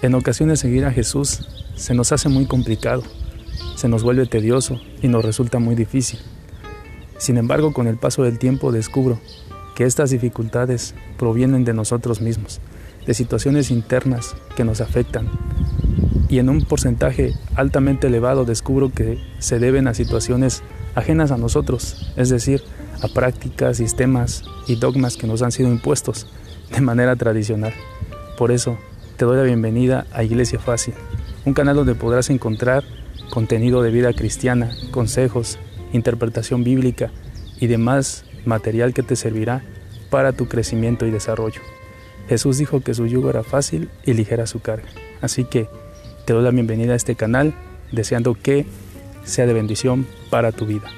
En ocasiones seguir a Jesús se nos hace muy complicado, se nos vuelve tedioso y nos resulta muy difícil. Sin embargo, con el paso del tiempo descubro que estas dificultades provienen de nosotros mismos, de situaciones internas que nos afectan. Y en un porcentaje altamente elevado descubro que se deben a situaciones ajenas a nosotros, es decir, a prácticas, sistemas y dogmas que nos han sido impuestos de manera tradicional. Por eso, te doy la bienvenida a Iglesia Fácil, un canal donde podrás encontrar contenido de vida cristiana, consejos, interpretación bíblica y demás material que te servirá para tu crecimiento y desarrollo. Jesús dijo que su yugo era fácil y ligera su carga. Así que te doy la bienvenida a este canal, deseando que sea de bendición para tu vida.